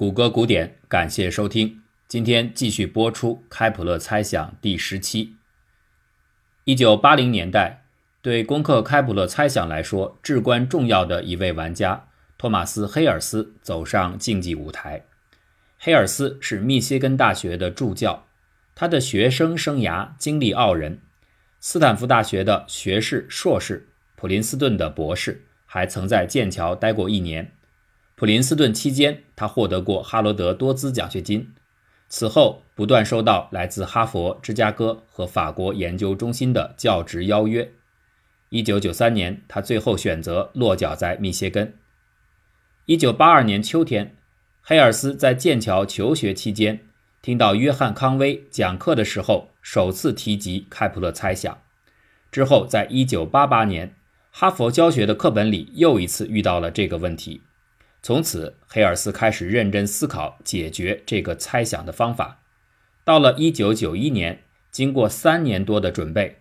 谷歌古典，感谢收听。今天继续播出开普勒猜想第十期。一九八零年代，对攻克开普勒猜想来说至关重要的一位玩家托马斯·黑尔斯走上竞技舞台。黑尔斯是密歇根大学的助教，他的学生生涯经历傲人：斯坦福大学的学士、硕士，普林斯顿的博士，还曾在剑桥待过一年。普林斯顿期间，他获得过哈罗德多兹奖学金。此后，不断收到来自哈佛、芝加哥和法国研究中心的教职邀约。1993年，他最后选择落脚在密歇根。1982年秋天，黑尔斯在剑桥求学期间，听到约翰·康威讲课的时候，首次提及开普勒猜想。之后，在1988年，哈佛教学的课本里又一次遇到了这个问题。从此，黑尔斯开始认真思考解决这个猜想的方法。到了1991年，经过三年多的准备，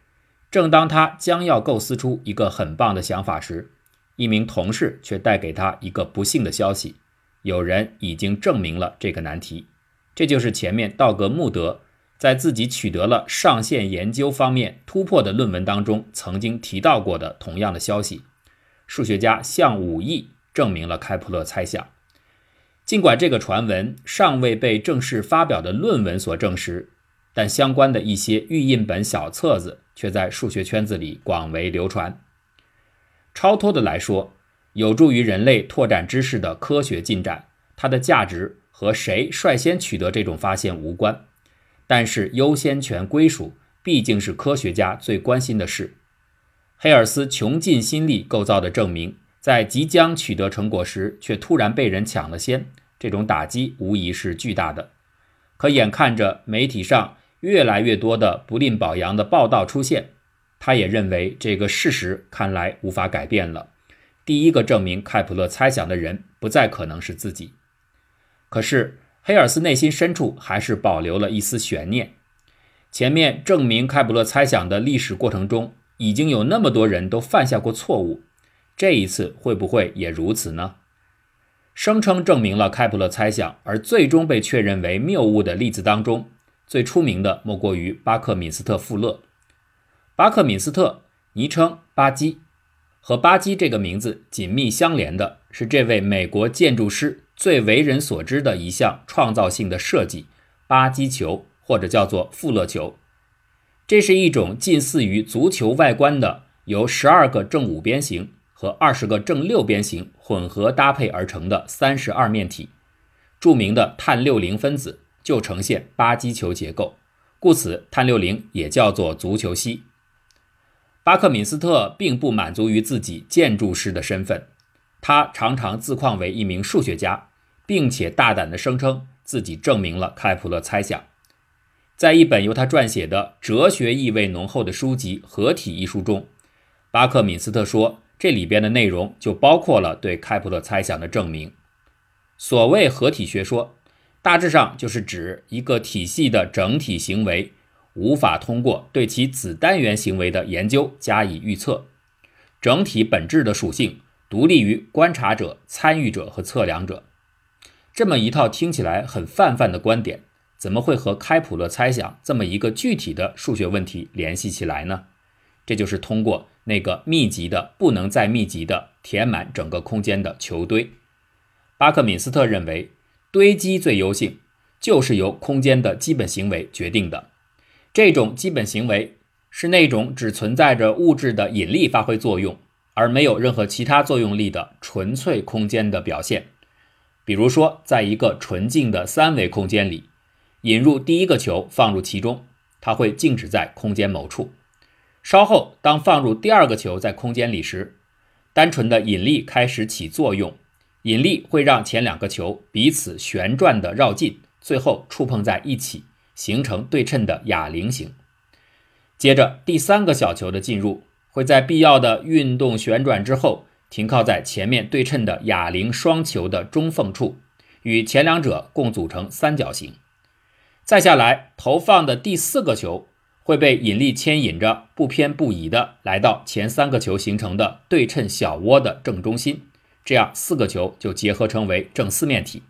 正当他将要构思出一个很棒的想法时，一名同事却带给他一个不幸的消息：有人已经证明了这个难题。这就是前面道格·穆德在自己取得了上线研究方面突破的论文当中曾经提到过的同样的消息。数学家向武义。证明了开普勒猜想，尽管这个传闻尚未被正式发表的论文所证实，但相关的一些预印本小册子却在数学圈子里广为流传。超脱的来说，有助于人类拓展知识的科学进展，它的价值和谁率先取得这种发现无关，但是优先权归属毕竟是科学家最关心的事。黑尔斯穷尽心力构造的证明。在即将取得成果时，却突然被人抢了先，这种打击无疑是巨大的。可眼看着媒体上越来越多的不吝表扬的报道出现，他也认为这个事实看来无法改变了。第一个证明开普勒猜想的人不再可能是自己。可是黑尔斯内心深处还是保留了一丝悬念。前面证明开普勒猜想的历史过程中，已经有那么多人都犯下过错误。这一次会不会也如此呢？声称证明了开普勒猜想，而最终被确认为谬误的例子当中，最出名的莫过于巴克敏斯特·富勒。巴克敏斯特，昵称巴基，和巴基这个名字紧密相连的是这位美国建筑师最为人所知的一项创造性的设计——巴基球，或者叫做富勒球。这是一种近似于足球外观的，由十二个正五边形。和二十个正六边形混合搭配而成的三十二面体，著名的碳六零分子就呈现巴基球结构，故此碳六零也叫做足球膝。巴克敏斯特并不满足于自己建筑师的身份，他常常自况为一名数学家，并且大胆地声称自己证明了开普勒猜想。在一本由他撰写的哲学意味浓厚的书籍《合体》一书中，巴克敏斯特说。这里边的内容就包括了对开普勒猜想的证明。所谓合体学说，大致上就是指一个体系的整体行为无法通过对其子单元行为的研究加以预测，整体本质的属性独立于观察者、参与者和测量者。这么一套听起来很泛泛的观点，怎么会和开普勒猜想这么一个具体的数学问题联系起来呢？这就是通过。那个密集的不能再密集的填满整个空间的球堆，巴克敏斯特认为堆积最优性就是由空间的基本行为决定的。这种基本行为是那种只存在着物质的引力发挥作用，而没有任何其他作用力的纯粹空间的表现。比如说，在一个纯净的三维空间里，引入第一个球放入其中，它会静止在空间某处。稍后，当放入第二个球在空间里时，单纯的引力开始起作用，引力会让前两个球彼此旋转的绕近，最后触碰在一起，形成对称的哑铃形。接着，第三个小球的进入会在必要的运动旋转之后，停靠在前面对称的哑铃双球的中缝处，与前两者共组成三角形。再下来，投放的第四个球。会被引力牵引着，不偏不倚地来到前三个球形成的对称小窝的正中心，这样四个球就结合成为正四面体。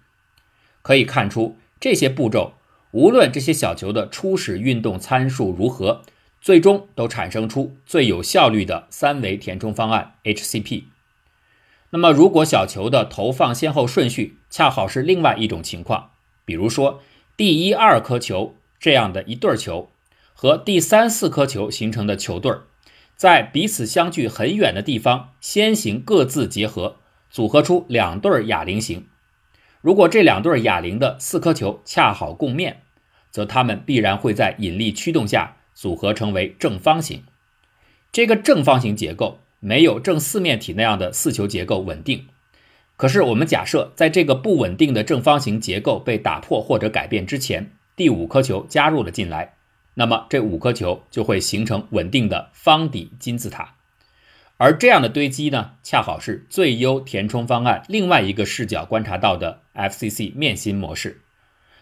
可以看出，这些步骤无论这些小球的初始运动参数如何，最终都产生出最有效率的三维填充方案 HCP。那么，如果小球的投放先后顺序恰好是另外一种情况，比如说第一二颗球这样的一对球和第三四颗球形成的球队，在彼此相距很远的地方先行各自结合，组合出两对哑铃形。如果这两对哑铃的四颗球恰好共面，则它们必然会在引力驱动下组合成为正方形。这个正方形结构。没有正四面体那样的四球结构稳定，可是我们假设在这个不稳定的正方形结构被打破或者改变之前，第五颗球加入了进来，那么这五颗球就会形成稳定的方底金字塔。而这样的堆积呢，恰好是最优填充方案另外一个视角观察到的 FCC 面心模式。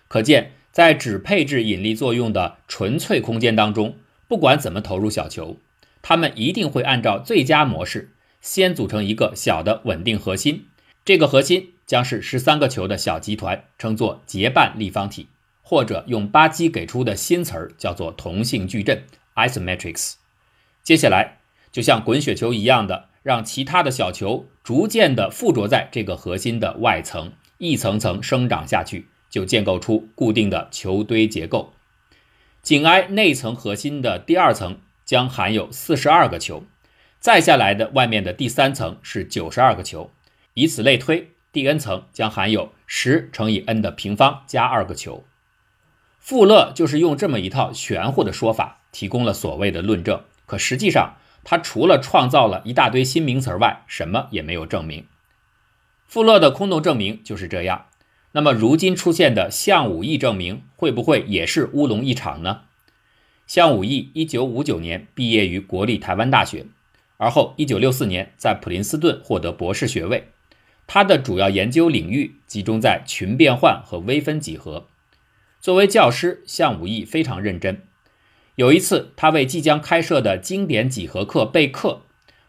可见，在只配置引力作用的纯粹空间当中，不管怎么投入小球。它们一定会按照最佳模式，先组成一个小的稳定核心，这个核心将是十三个球的小集团，称作结伴立方体，或者用巴基给出的新词儿叫做同性矩阵 （isometrics）。接下来，就像滚雪球一样的，让其他的小球逐渐的附着在这个核心的外层，一层层生长下去，就建构出固定的球堆结构。紧挨内层核心的第二层。将含有四十二个球，再下来的外面的第三层是九十二个球，以此类推，第 n 层将含有十乘以 n 的平方加二个球。富勒就是用这么一套玄乎的说法提供了所谓的论证，可实际上他除了创造了一大堆新名词外，什么也没有证明。富勒的空洞证明就是这样。那么如今出现的项武义证明会不会也是乌龙一场呢？项武义一九五九年毕业于国立台湾大学，而后一九六四年在普林斯顿获得博士学位。他的主要研究领域集中在群变换和微分几何。作为教师，项武义非常认真。有一次，他为即将开设的经典几何课备课，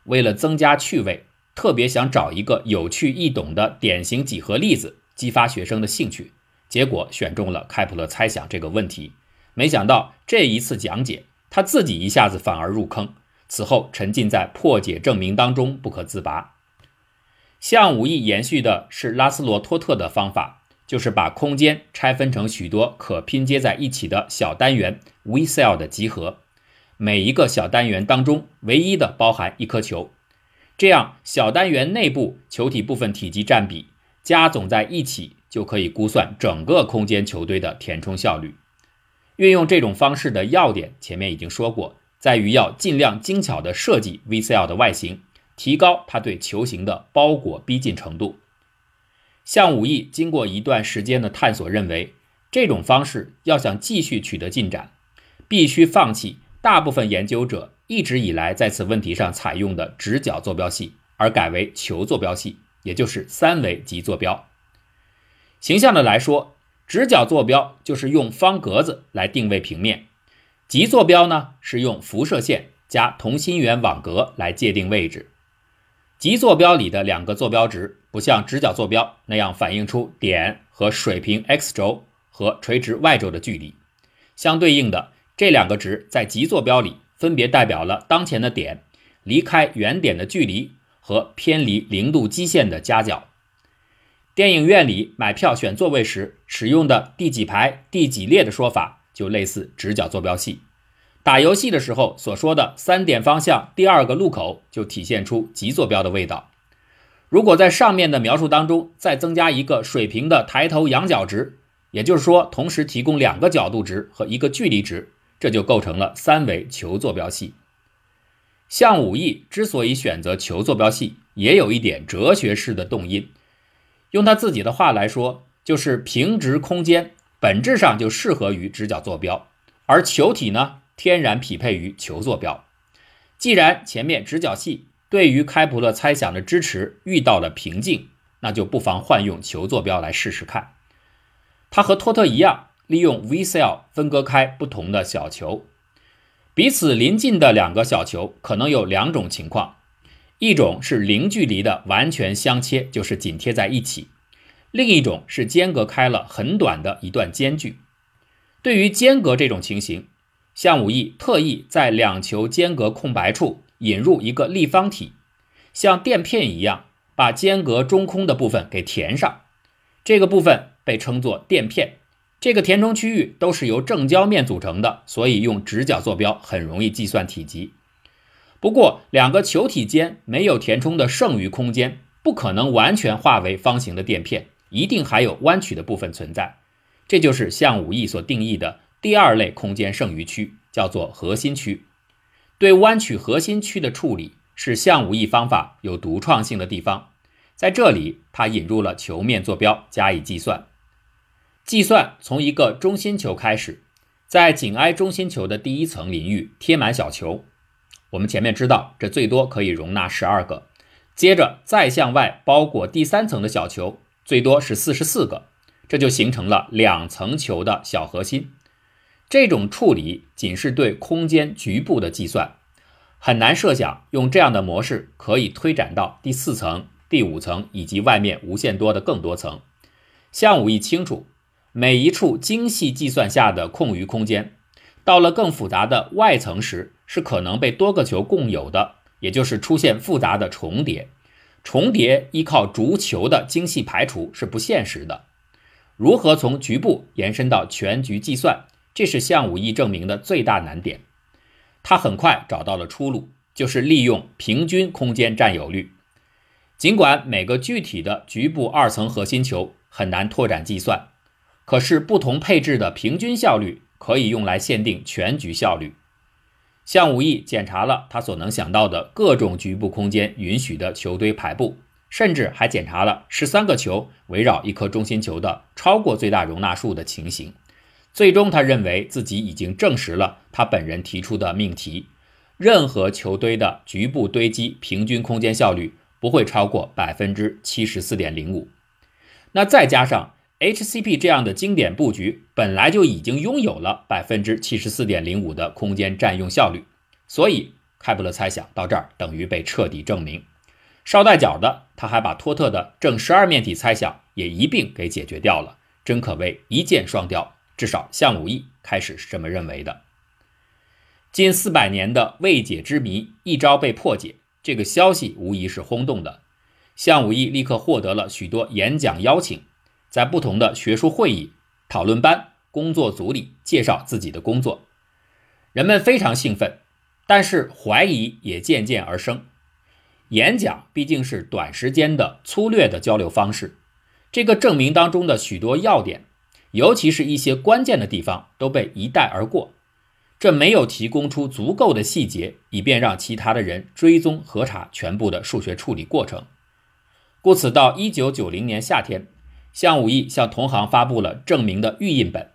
为了增加趣味，特别想找一个有趣易懂的典型几何例子，激发学生的兴趣。结果选中了开普勒猜想这个问题。没想到这一次讲解，他自己一下子反而入坑，此后沉浸在破解证明当中不可自拔。项武义延续的是拉斯罗托特的方法，就是把空间拆分成许多可拼接在一起的小单元 v cell 的集合，每一个小单元当中唯一的包含一颗球，这样小单元内部球体部分体积占比加总在一起，就可以估算整个空间球堆的填充效率。运用这种方式的要点，前面已经说过，在于要尽量精巧地设计 vcel 的外形，提高它对球形的包裹逼近程度。项武义经过一段时间的探索，认为这种方式要想继续取得进展，必须放弃大部分研究者一直以来在此问题上采用的直角坐标系，而改为球坐标系，也就是三维极坐标。形象的来说。直角坐标就是用方格子来定位平面，极坐标呢是用辐射线加同心圆网格来界定位置。极坐标里的两个坐标值不像直角坐标那样反映出点和水平 x 轴和垂直 y 轴的距离，相对应的这两个值在极坐标里分别代表了当前的点离开原点的距离和偏离零度基线的夹角。电影院里买票选座位时使用的第几排第几列的说法，就类似直角坐标系。打游戏的时候所说的三点方向第二个路口，就体现出极坐标的味道。如果在上面的描述当中再增加一个水平的抬头仰角值，也就是说同时提供两个角度值和一个距离值，这就构成了三维球坐标系。项武艺之所以选择球坐标系，也有一点哲学式的动因。用他自己的话来说，就是平直空间本质上就适合于直角坐标，而球体呢，天然匹配于球坐标。既然前面直角系对于开普勒猜想的支持遇到了瓶颈，那就不妨换用球坐标来试试看。它和托特一样，利用 V cell 分割开不同的小球，彼此邻近的两个小球可能有两种情况。一种是零距离的完全相切，就是紧贴在一起；另一种是间隔开了很短的一段间距。对于间隔这种情形，项武义特意在两球间隔空白处引入一个立方体，像垫片一样把间隔中空的部分给填上。这个部分被称作垫片。这个填充区域都是由正交面组成的，所以用直角坐标很容易计算体积。不过，两个球体间没有填充的剩余空间，不可能完全化为方形的垫片，一定还有弯曲的部分存在。这就是项武义所定义的第二类空间剩余区，叫做核心区。对弯曲核心区的处理是项武义方法有独创性的地方。在这里，他引入了球面坐标加以计算。计算从一个中心球开始，在紧挨中心球的第一层领域贴满小球。我们前面知道，这最多可以容纳十二个。接着再向外包裹第三层的小球，最多是四十四个，这就形成了两层球的小核心。这种处理仅是对空间局部的计算，很难设想用这样的模式可以推展到第四层、第五层以及外面无限多的更多层。项武义清楚。每一处精细计算下的空余空间，到了更复杂的外层时，是可能被多个球共有的，也就是出现复杂的重叠。重叠依靠逐球的精细排除是不现实的。如何从局部延伸到全局计算，这是项武义证明的最大难点。他很快找到了出路，就是利用平均空间占有率。尽管每个具体的局部二层核心球很难拓展计算。可是，不同配置的平均效率可以用来限定全局效率。项武义检查了他所能想到的各种局部空间允许的球堆排布，甚至还检查了十三个球围绕一颗中心球的超过最大容纳数的情形。最终，他认为自己已经证实了他本人提出的命题：任何球堆的局部堆积平均空间效率不会超过百分之七十四点零五。那再加上。HCP 这样的经典布局本来就已经拥有了百分之七十四点零五的空间占用效率，所以开普勒猜想到这儿等于被彻底证明。捎带脚的，他还把托特的正十二面体猜想也一并给解决掉了，真可谓一箭双雕。至少项武义开始是这么认为的。近四百年的未解之谜一朝被破解，这个消息无疑是轰动的。项武义立刻获得了许多演讲邀请。在不同的学术会议、讨论班、工作组里介绍自己的工作，人们非常兴奋，但是怀疑也渐渐而生。演讲毕竟是短时间的粗略的交流方式，这个证明当中的许多要点，尤其是一些关键的地方都被一带而过，这没有提供出足够的细节，以便让其他的人追踪核查全部的数学处理过程。故此，到一九九零年夏天。项武义向同行发布了证明的预印本，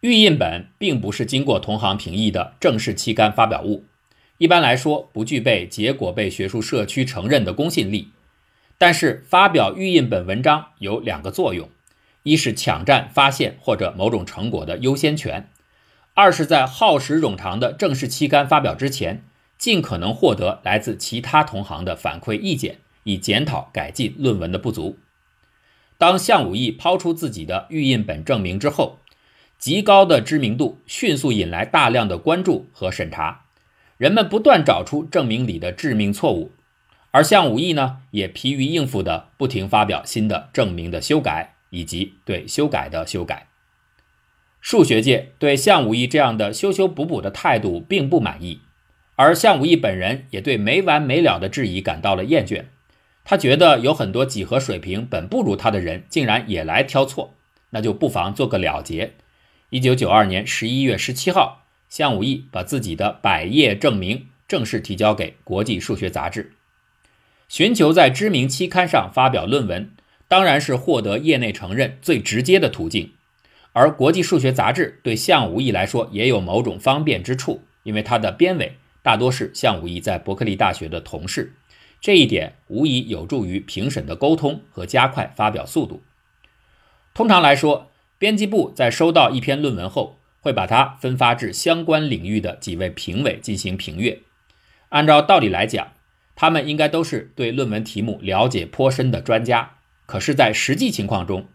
预印本并不是经过同行评议的正式期刊发表物，一般来说不具备结果被学术社区承认的公信力。但是发表预印本文章有两个作用：一是抢占发现或者某种成果的优先权；二是在耗时冗长的正式期刊发表之前，尽可能获得来自其他同行的反馈意见，以检讨改进论文的不足。当项武义抛出自己的预印本证明之后，极高的知名度迅速引来大量的关注和审查，人们不断找出证明里的致命错误，而项武义呢，也疲于应付的不停发表新的证明的修改以及对修改的修改。数学界对项武义这样的修修补补的态度并不满意，而项武义本人也对没完没了的质疑感到了厌倦。他觉得有很多几何水平本不如他的人，竟然也来挑错，那就不妨做个了结。一九九二年十一月十七号，项武义把自己的百页证明正式提交给《国际数学杂志》，寻求在知名期刊上发表论文，当然是获得业内承认最直接的途径。而《国际数学杂志》对项武义来说也有某种方便之处，因为他的编委大多是项武义在伯克利大学的同事。这一点无疑有助于评审的沟通和加快发表速度。通常来说，编辑部在收到一篇论文后，会把它分发至相关领域的几位评委进行评阅。按照道理来讲，他们应该都是对论文题目了解颇深的专家，可是，在实际情况中，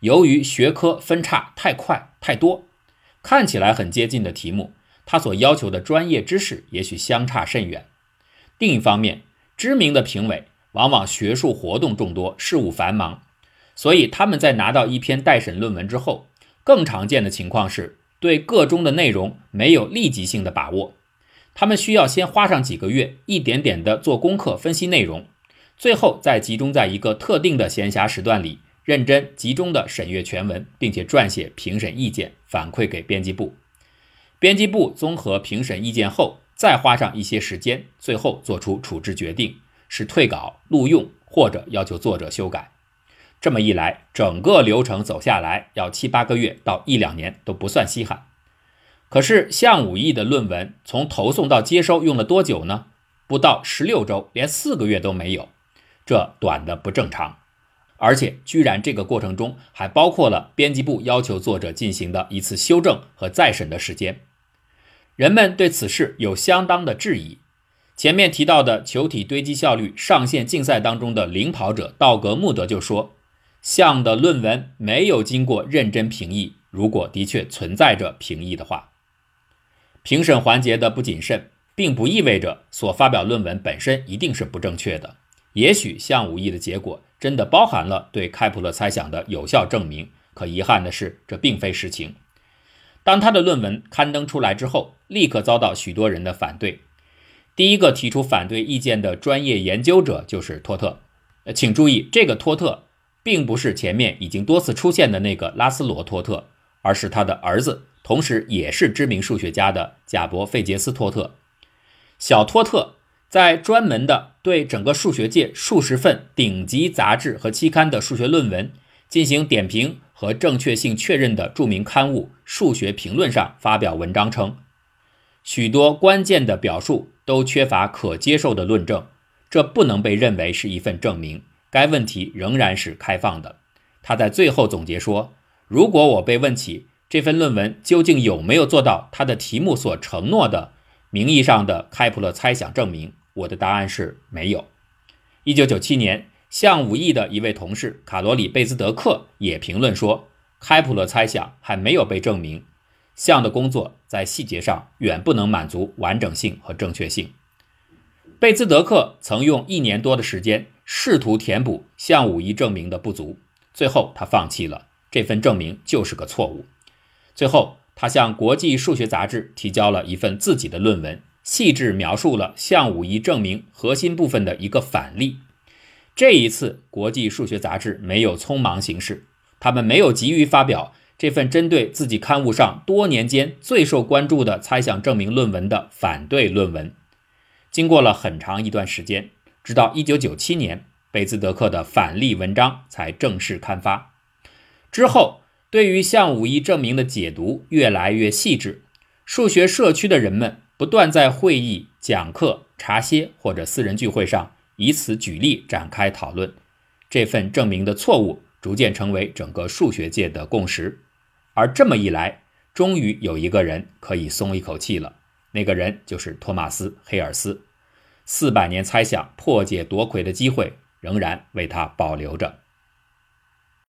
由于学科分叉太快太多，看起来很接近的题目，它所要求的专业知识也许相差甚远。另一方面，知名的评委往往学术活动众多，事务繁忙，所以他们在拿到一篇待审论文之后，更常见的情况是对个中的内容没有立即性的把握，他们需要先花上几个月，一点点的做功课分析内容。最后再集中在一个特定的闲暇时段里，认真集中的审阅全文，并且撰写评审意见，反馈给编辑部。编辑部综合评审意见后，再花上一些时间，最后做出处置决定，是退稿、录用或者要求作者修改。这么一来，整个流程走下来要七八个月到一两年都不算稀罕。可是项武义的论文从投送到接收用了多久呢？不到十六周，连四个月都没有。这短的不正常，而且居然这个过程中还包括了编辑部要求作者进行的一次修正和再审的时间。人们对此事有相当的质疑。前面提到的球体堆积效率上限竞赛当中的领跑者道格穆德就说：“像的论文没有经过认真评议。如果的确存在着评议的话，评审环节的不谨慎，并不意味着所发表论文本身一定是不正确的。”也许项武义的结果真的包含了对开普勒猜想的有效证明，可遗憾的是，这并非实情。当他的论文刊登出来之后，立刻遭到许多人的反对。第一个提出反对意见的专业研究者就是托特。请注意，这个托特并不是前面已经多次出现的那个拉斯罗托特，而是他的儿子，同时也是知名数学家的贾伯费杰斯托特。小托特。在专门的对整个数学界数十份顶级杂志和期刊的数学论文进行点评和正确性确认的著名刊物《数学评论》上发表文章称，许多关键的表述都缺乏可接受的论证，这不能被认为是一份证明。该问题仍然是开放的。他在最后总结说：“如果我被问起这份论文究竟有没有做到他的题目所承诺的。”名义上的开普勒猜想证明，我的答案是没有。一九九七年，向武义的一位同事卡罗里贝兹德克也评论说，开普勒猜想还没有被证明，项的工作在细节上远不能满足完整性和正确性。贝兹德克曾用一年多的时间试图填补向武义证明的不足，最后他放弃了，这份证明就是个错误。最后。他向国际数学杂志提交了一份自己的论文，细致描述了项武义证明核心部分的一个反例。这一次，国际数学杂志没有匆忙行事，他们没有急于发表这份针对自己刊物上多年间最受关注的猜想证明论文的反对论文。经过了很长一段时间，直到1997年，贝兹德克的反例文章才正式刊发。之后。对于向武义证明的解读越来越细致，数学社区的人们不断在会议、讲课、茶歇或者私人聚会上以此举例展开讨论。这份证明的错误逐渐成为整个数学界的共识。而这么一来，终于有一个人可以松一口气了。那个人就是托马斯·黑尔斯。四百年猜想破解夺魁的机会仍然为他保留着。